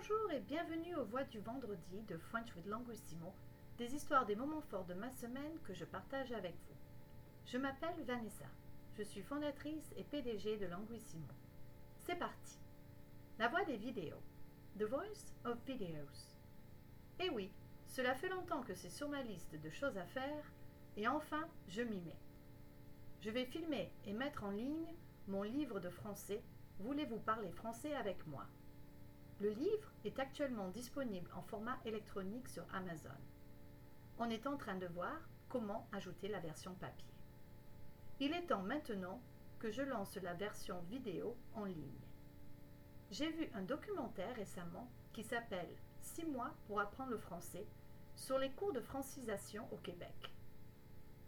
Bonjour et bienvenue aux Voix du vendredi de French with Languissimo, des histoires des moments forts de ma semaine que je partage avec vous. Je m'appelle Vanessa, je suis fondatrice et PDG de Languissimo. C'est parti. La voix des vidéos. The Voice of Videos. Eh oui, cela fait longtemps que c'est sur ma liste de choses à faire et enfin je m'y mets. Je vais filmer et mettre en ligne mon livre de français Voulez-vous parler français avec moi? Le livre est actuellement disponible en format électronique sur Amazon. On est en train de voir comment ajouter la version papier. Il est temps maintenant que je lance la version vidéo en ligne. J'ai vu un documentaire récemment qui s'appelle 6 mois pour apprendre le français sur les cours de francisation au Québec.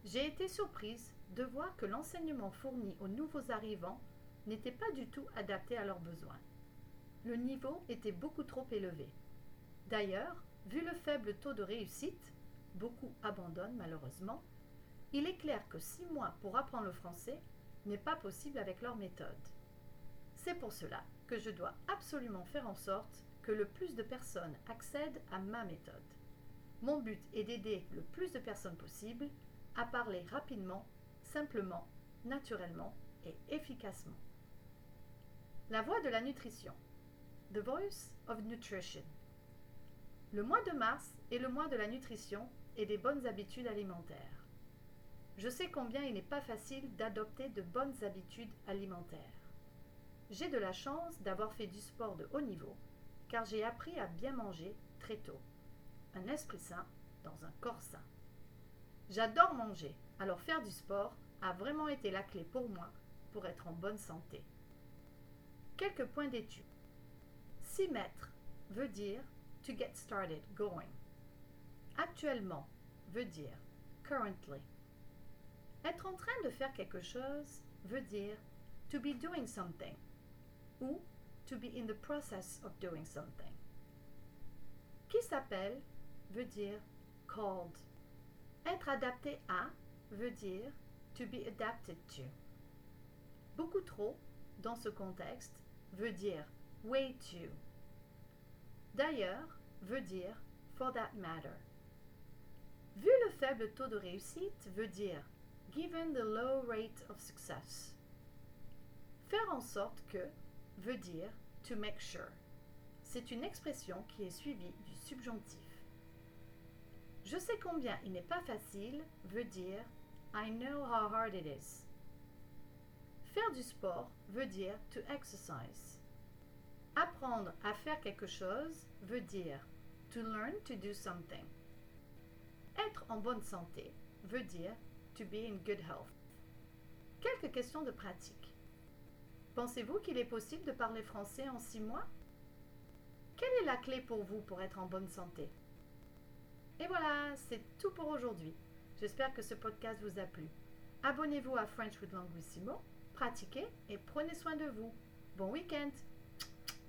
J'ai été surprise de voir que l'enseignement fourni aux nouveaux arrivants n'était pas du tout adapté à leurs besoins. Le niveau était beaucoup trop élevé. D'ailleurs, vu le faible taux de réussite, beaucoup abandonnent malheureusement, il est clair que six mois pour apprendre le français n'est pas possible avec leur méthode. C'est pour cela que je dois absolument faire en sorte que le plus de personnes accèdent à ma méthode. Mon but est d'aider le plus de personnes possible à parler rapidement, simplement, naturellement et efficacement. La voix de la nutrition. The Voice of Nutrition. Le mois de mars est le mois de la nutrition et des bonnes habitudes alimentaires. Je sais combien il n'est pas facile d'adopter de bonnes habitudes alimentaires. J'ai de la chance d'avoir fait du sport de haut niveau, car j'ai appris à bien manger très tôt. Un esprit sain dans un corps sain. J'adore manger, alors faire du sport a vraiment été la clé pour moi pour être en bonne santé. Quelques points d'étude. S'y mettre veut dire to get started, going. Actuellement veut dire currently. Être en train de faire quelque chose veut dire to be doing something ou to be in the process of doing something. Qui s'appelle veut dire called. Être adapté à veut dire to be adapted to. Beaucoup trop, dans ce contexte, veut dire way to. D'ailleurs, veut dire for that matter. Vu le faible taux de réussite, veut dire given the low rate of success. Faire en sorte que veut dire to make sure. C'est une expression qui est suivie du subjonctif. Je sais combien il n'est pas facile veut dire I know how hard it is. Faire du sport veut dire to exercise. Apprendre à faire quelque chose veut dire to learn to do something. Être en bonne santé veut dire to be in good health. Quelques questions de pratique. Pensez-vous qu'il est possible de parler français en six mois? Quelle est la clé pour vous pour être en bonne santé? Et voilà, c'est tout pour aujourd'hui. J'espère que ce podcast vous a plu. Abonnez-vous à French with Languissimo, pratiquez et prenez soin de vous. Bon week-end